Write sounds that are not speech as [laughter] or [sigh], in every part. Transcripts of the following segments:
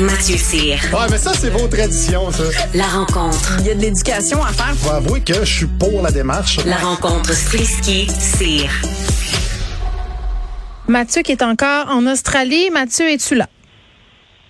Mathieu Cyr. Ouais, mais ça, c'est vos traditions, ça. La rencontre. Il y a de l'éducation à faire. Faut avouer que je suis pour la démarche. La rencontre Strisky-Cyr. Mathieu qui est encore en Australie. Mathieu, es-tu là?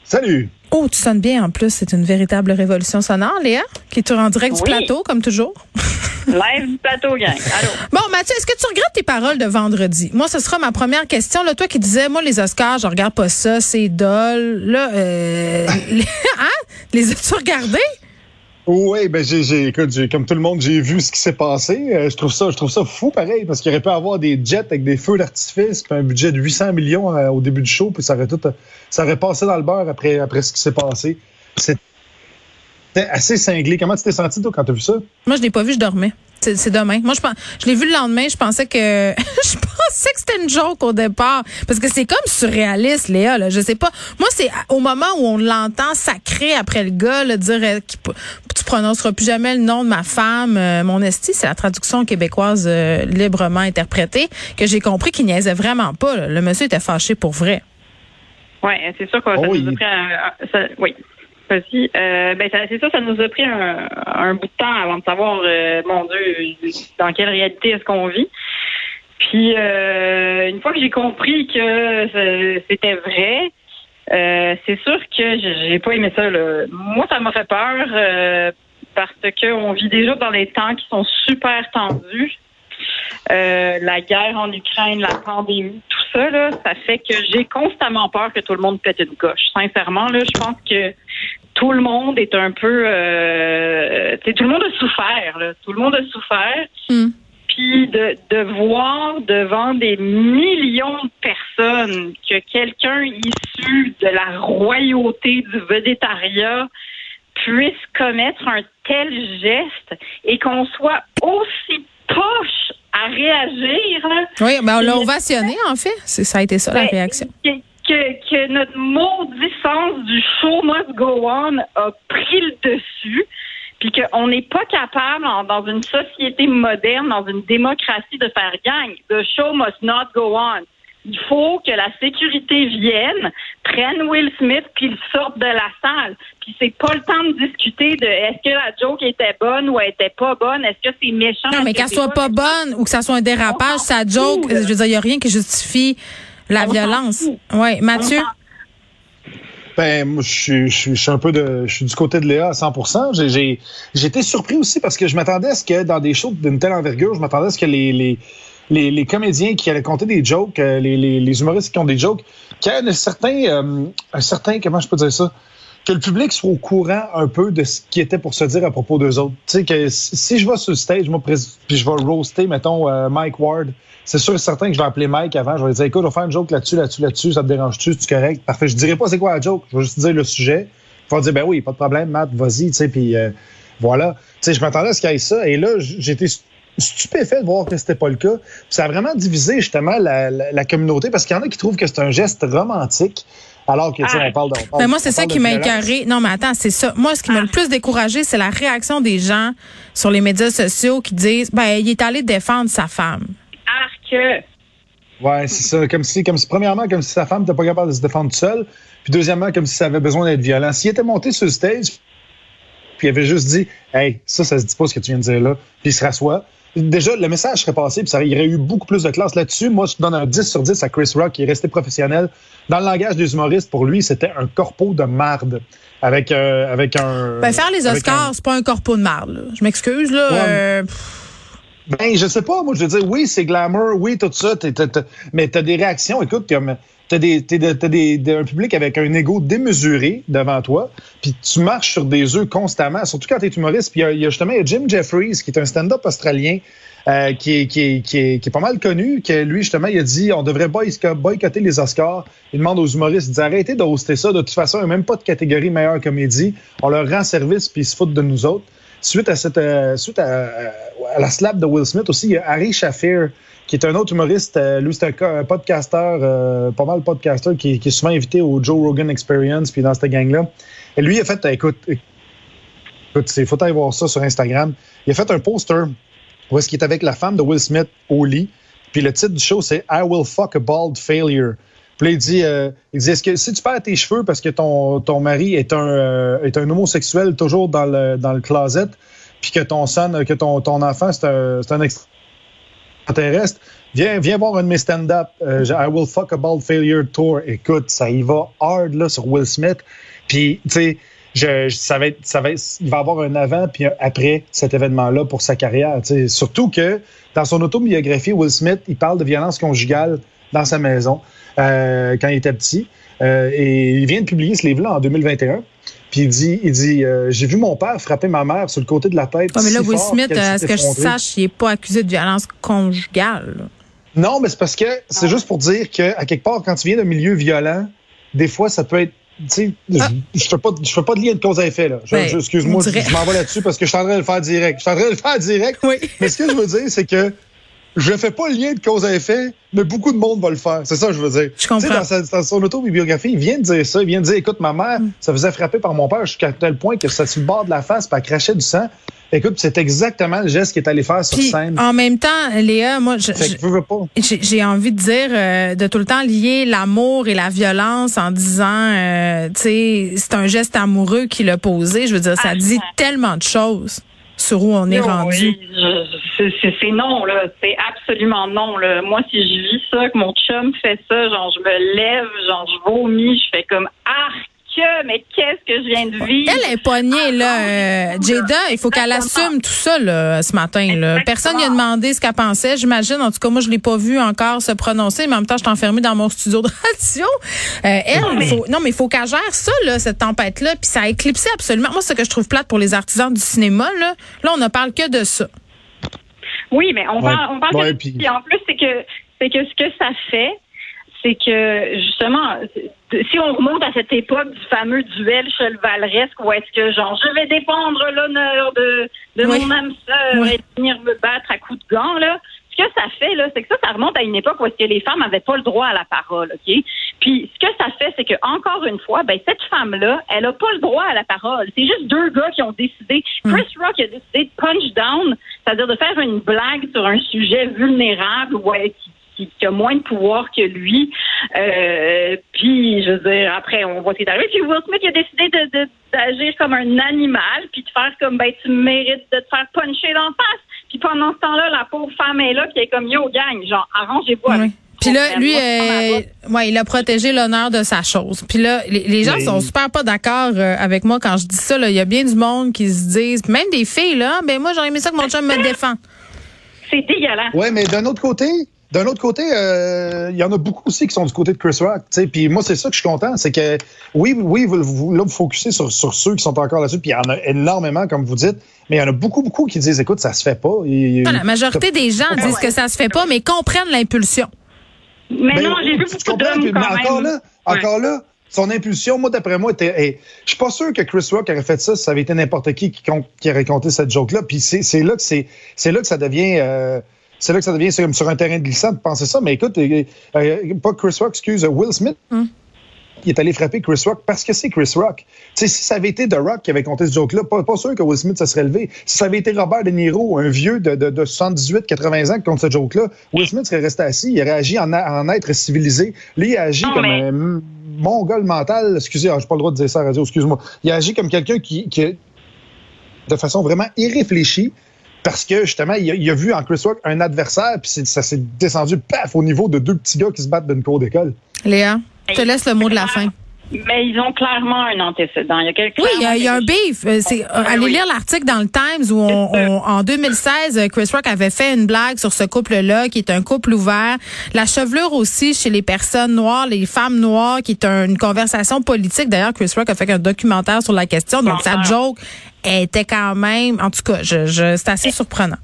Salut. Oh, tu sonnes bien en plus. C'est une véritable révolution sonore, Léa, qui est en direct du plateau, comme toujours. [laughs] Live du plateau, gang. Allô? Bon, Mathieu, est-ce que tu regrettes tes paroles de vendredi? Moi, ce sera ma première question. Là, toi qui disais, moi, les Oscars, je regarde pas ça, c'est dole. Là, euh, [laughs] les- hein? Les as-tu regardés? Oui, ben j'ai, j'ai, écoute, j'ai- comme tout le monde, j'ai vu ce qui s'est passé. Euh, je trouve ça, je trouve ça fou, pareil, parce qu'il aurait pu avoir des jets avec des feux d'artifice, puis un budget de 800 millions euh, au début du show, puis ça aurait tout, ça aurait passé dans le beurre après, après ce qui s'est passé. C'était assez cinglé. Comment tu t'es senti toi quand t'as vu ça? Moi, je l'ai pas vu, je dormais. C'est c'est demain. Moi, je pense, je l'ai vu le lendemain. Je pensais que, [laughs] je pensais que c'était une joke au départ, parce que c'est comme surréaliste, Léa. Là. Je sais pas. Moi, c'est au moment où on l'entend sacré après le gars, là, dire euh, tu prononceras plus jamais le nom de ma femme, euh, mon esti. C'est la traduction québécoise euh, librement interprétée que j'ai compris qu'il niaisait vraiment pas. là. Le monsieur était fâché pour vrai. Oui, c'est sûr que ça Oh, nous il- a pris un. un- ça- oui. Euh, ben, c'est ça, ça nous a pris un, bout de temps avant de savoir, euh, mon Dieu, dans quelle réalité est-ce qu'on vit. Puis, euh, une fois que j'ai compris que c'était vrai, euh, c'est sûr que j'ai pas aimé ça. Moi, ça m'a fait peur parce que on vit déjà dans des temps qui sont super tendus. La guerre en Ukraine, la pandémie, tout ça, ça fait que j'ai constamment peur que tout le monde pète une coche. Sincèrement, là, je pense que tout le monde est un peu, euh, tout le monde a souffert, là. Tout le monde a souffert. Hmm. Puis de, de voir devant des millions de personnes que quelqu'un issu de la royauté du végétariat puisse commettre un tel geste et qu'on soit aussi poche à réagir. Oui, ben on l'a ovationné en fait. Ça a été ça la ben, réaction. Que notre maudit sens du show must go on a pris le dessus, puis qu'on n'est pas capable, en- dans une société moderne, dans une démocratie, de faire gang. The show must not go on. Il faut que la sécurité vienne, prenne Will Smith, puis le sorte de la salle. Puis c'est pas le temps de discuter de est-ce que la joke était bonne ou elle était pas bonne, est-ce que c'est méchant. Non, mais qu'elle soit pas bonne ou que ça soit un dérapage, ça joke, je veux dire, il n'y a rien qui justifie la On violence. Oui, Mathieu? Ben, moi, je suis, je suis, un peu de, je suis du côté de Léa à 100 J'ai, été surpris aussi parce que je m'attendais à ce que dans des shows d'une telle envergure, je m'attendais à ce que les, les, les, comédiens qui allaient compter des jokes, euh, les, les, les humoristes qui ont des jokes, qu'il y un certain, euh, un certain, comment je peux dire ça? Que le public soit au courant un peu de ce qui était pour se dire à propos d'eux autres. Tu sais, que si je vais sur le stage, moi, puis je vais roaster, mettons, euh, Mike Ward, c'est sûr et certain que je vais appeler Mike avant. Je vais lui dire, écoute, on va faire une joke là-dessus, là-dessus, là-dessus. Ça te dérange-tu? C'est correct? Parfait. Je dirai pas c'est quoi la joke. Je vais juste dire le sujet. Il va dire, ben oui, pas de problème, Matt, vas-y, tu sais, puis euh, voilà. Tu sais, je m'attendais à ce qu'il y ait ça. Et là, été stupéfait de voir que c'était pas le cas. Ça a vraiment divisé, justement, la communauté parce qu'il y en a qui trouvent que c'est un geste romantique. Alors que, tu sais, Ah. on parle de. Ben moi, c'est ça qui m'a écœuré. Non, mais attends, c'est ça. Moi, ce qui m'a le plus découragé, c'est la réaction des gens sur les médias sociaux qui disent, ben, il est allé défendre sa femme. Arc. Ouais, c'est ça. Comme si, comme si, premièrement, comme si sa femme n'était pas capable de se défendre seule. Puis deuxièmement, comme si ça avait besoin d'être violent. S'il était monté sur le stage, puis il avait juste dit, hey, ça, ça se dit pas ce que tu viens de dire là, puis il se rassoit. Déjà, le message serait passé, puis ça, il y aurait eu beaucoup plus de classe là-dessus. Moi, je donne un 10 sur 10 à Chris Rock, qui est resté professionnel. Dans le langage des humoristes, pour lui, c'était un corpo de marde. Avec, euh, avec un. Ben, faire les Oscars, c'est pas un corpo de marde, là. Je m'excuse, là. Ouais. euh, Ben, je sais pas. Moi, je veux dire, oui, c'est glamour, oui, tout ça. t'es- t'es- t'es- mais t'as des réactions. Écoute, comme t'as des, t'as des, un public avec un ego démesuré devant toi, puis tu marches sur des œufs constamment. Surtout quand t'es humoriste. Puis il y y, a justement y a Jim Jeffries, qui est un stand-up australien. euh, qui, est, qui, qui, est, qui est pas mal connu, que lui, justement, il a dit on devrait boyc- boycotter les Oscars. Il demande aux humoristes, il dit arrêtez de hoster ça. De toute façon, il n'y a même pas de catégorie meilleure comédie. On leur rend service, puis ils se foutent de nous autres. Suite à cette euh, suite à, à la slap de Will Smith aussi, il y a Harry Shafir, qui est un autre humoriste. euh, lui, c'est un, un podcasteur, euh, pas mal podcasteur, qui, qui est souvent invité au Joe Rogan Experience, puis dans cette gang-là. Et lui, il a fait, euh, écoute, écoute, il faut aller voir ça sur Instagram. Il a fait un poster où est-ce qu'il est avec la femme de Will Smith au lit. Puis le titre du show, c'est I will fuck a bald failure. Puis il dit, euh, il dit est-ce que si tu perds tes cheveux parce que ton, ton mari est un, euh, est un homosexuel toujours dans le, dans le closet, puis que ton son, que ton, ton enfant, c'est un, c'est un extraterrestre, viens, viens voir un de mes stand-up. euh, I will fuck a bald failure tour. Écoute, ça y va hard là, sur Will Smith. Puis, tu sais, je, je- ça va être, ça va être- il va avoir un avant puis un après cet événement-là pour sa carrière. tu sais. Surtout que dans son autobiographie, Will Smith, il parle de violence conjugale dans sa maison euh, quand il était petit. Euh, et il vient de publier ce livre-là en 2021. Puis il dit, il dit euh, j'ai vu mon père frapper ma mère sur le côté de la tête. ouais, mais là, si Will fort Smith, à ce que je sache, il est pas accusé de violence conjugale. là. Non, mais c'est parce que c'est juste pour dire que à quelque part, quand tu viens d'un milieu violent, des fois, ça peut être. Tu sais, je- Ah. je fais pas, je fais pas de lien de cause à effet là. Excuse-moi, je m'en vais là-dessus parce que je suis en train de le faire direct. Je suis en train de le faire direct. [laughs] Oui. Mais ce que je veux dire, c'est que je fais pas le lien de cause à effet, mais beaucoup de monde va le faire. C'est ça que je veux dire. Je comprends. Tu sais, dans, sa- dans son autobiographie, il vient de dire ça. Il vient de dire, écoute, ma mère, Mm. ça faisait frapper par mon père jusqu'à tel point que ça sur le bord de la face, puis elle crachait du sang. Écoute, c'est exactement le geste qu'il est allé faire sur Puis, scène. en même temps, Léa, moi, je- veux, pas. J'ai j'ai envie de dire euh, de tout le temps lier l'amour et la violence en disant, euh, tu sais, c'est un geste amoureux qu'il a posé. Je veux dire, ça dit tellement de choses sur où on est Oui, rendu. c'est non, là. C'est absolument non, là. Moi, si je vis ça, que mon chum fait ça, genre, je me lève, genre, je vomis, je fais comme arc, mais qu'est-ce que je viens de vivre? Elle est poignée, là. euh, Jada, il faut qu'elle assume tout ça, là, ce matin, là. Personne lui a demandé ce qu'elle pensait, j'imagine. En tout cas, moi, je l'ai pas vu encore se prononcer, mais en même temps, je suis enfermée dans mon studio de radio. Euh, elle, Non, mais- faut, non, mais il faut qu'elle gère ça, là, cette tempête-là. Puis ça a éclipsé absolument. Moi, c'est ce que je trouve plate pour les artisans du cinéma, là. Là, on ne parle que de ça. Oui, mais on Ouais. parle, on parle Ouais, puis- puis en plus, c'est que, c'est que ce que ça fait, c'est que, justement, si on remonte à cette époque du fameux duel chevaleresque où est-ce que, genre, je vais défendre l'honneur de, de Oui. mon âme sœur Oui. et venir me battre à coups de gants, là, ce que ça fait, là, c'est que ça, ça remonte à une époque où est-ce que les femmes n'avaient pas le droit à la parole, OK? Puis, ce que ça fait, c'est que, encore une fois, ben, cette femme-là, elle a pas le droit à la parole. C'est juste deux gars qui ont décidé. Chris Rock a décidé de punch down, c'est-à-dire de faire une blague sur un sujet vulnérable, ouais, qui, qui, qui a moins de pouvoir que lui. Euh, puis, je veux dire, après, on voit ce qui est arrivé. Puis Will Smith il a décidé de, de- d'agir comme un animal, puis de faire comme, ben, tu mérites de te faire puncher dans la face. Puis pendant ce temps-là, la pauvre femme est là, puis elle est comme, yo, gang, genre, arrangez-vous avec Oui. Puis là, lui, euh, ouais, il a protégé l'honneur de sa chose. Puis là, les, les gens Mais- sont super pas d'accord euh, avec moi quand je dis ça. là. Il y a bien du monde qui se disent, même des filles, là, ben moi, j'aurais aimé ça que mon chum me défend. C'est dégueulasse. Ouais, mais d'un autre côté, d'un autre côté, euh, il y en a beaucoup aussi qui sont du côté de Chris Rock. tu sais. Puis moi, c'est ça que je suis content, c'est que oui, oui, vous, vous, là, vous focussez sur, sur ceux qui sont encore là-dessus. Puis il y en a énormément, comme vous dites, mais il y en a beaucoup, beaucoup qui disent, écoute, ça se fait pas. Et- Ah, la majorité des gens disent que ça se fait pas, mais comprennent l'impulsion. Mais Ben, non, j'ai vu beaucoup d'hommes quand mais même. encore là, Ouais. encore là, son impulsion, moi, d'après moi, était. hey, je suis pas sûr que Chris Rock aurait fait ça si ça avait été n'importe qui qui, qui aurait compté cette joke-là. Puis c'est c'est là que c'est c'est là que ça devient. euh, c'est là que ça devient c'est comme sur un terrain de glissant de penser ça. Mais écoute, euh, euh, pas Chris Rock, excuse, Will Smith. Hum. Il est allé frapper Chris Rock parce que c'est Chris Rock. Tu sais, si ça avait été The Rock qui avait compté ce joke-là, pas, pas sûr que Will Smith se serait levé. Si ça avait été Robert De Niro, un vieux de, de, de 78-80 ans qui compte ce joke-là, Will Smith serait resté assis, il aurait agi en, être civilisé. Lui, il a agi Non, comme mais- un mongol mental. Excusez, ah, j'ai pas le droit de dire ça à radio, excuse-moi. Il a agi comme quelqu'un qui, qui, de façon vraiment irréfléchie, parce que justement, il a, il a vu en Chris Rock un adversaire, puis c'est- ça s'est descendu paf au niveau de deux petits gars qui se battent d'une cour d'école. Léa, je te laisse le mot de la fin. Mais ils ont clairement un antécédent. Il y a quelque Oui, il y a, il y a un beef. Euh, C'est, euh, allez oui. lire l'article dans le Times où on, on- en 2016, euh, Chris Rock avait fait une blague sur ce couple-là, qui est un couple ouvert. La chevelure aussi chez les personnes noires, les femmes noires, qui est un- une conversation politique. D'ailleurs, Chris Rock a fait un documentaire sur la question. Donc, sa joke était quand même, en tout cas, je, je, c'est assez surprenant.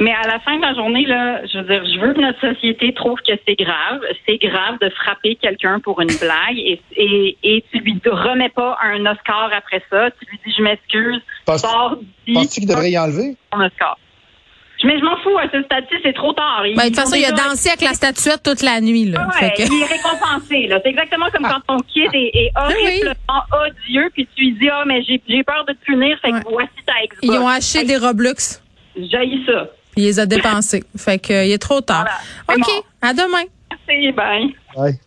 Mais à la fin de la journée, là, je veux dire, je veux que notre société trouve que c'est grave. C'est grave de frapper quelqu'un pour une blague et, et, et tu lui remets pas un Oscar après ça. Tu lui dis, je m'excuse, Penses-tu qu'il devrait y enlever? ton Oscar. Mais je m'en fous, à ce stade-ci, c'est trop tard. Ben, de toute façon, il a dansé avec la statuette toute la nuit. Là. Ah ouais, Fait que- il est récompensé. là. C'est exactement comme quand ton kid est, est horriblement odieux, puis tu lui dis, ah, mais j'ai j'ai peur de te punir, fait Ouais. que voici ta Xbox. Ils ont acheté des Roblox. J'ai ça. Il les a dépensés. fait que, euh, il est trop tard. Voilà. OK. Bon. À demain. Merci, bye. Ouais.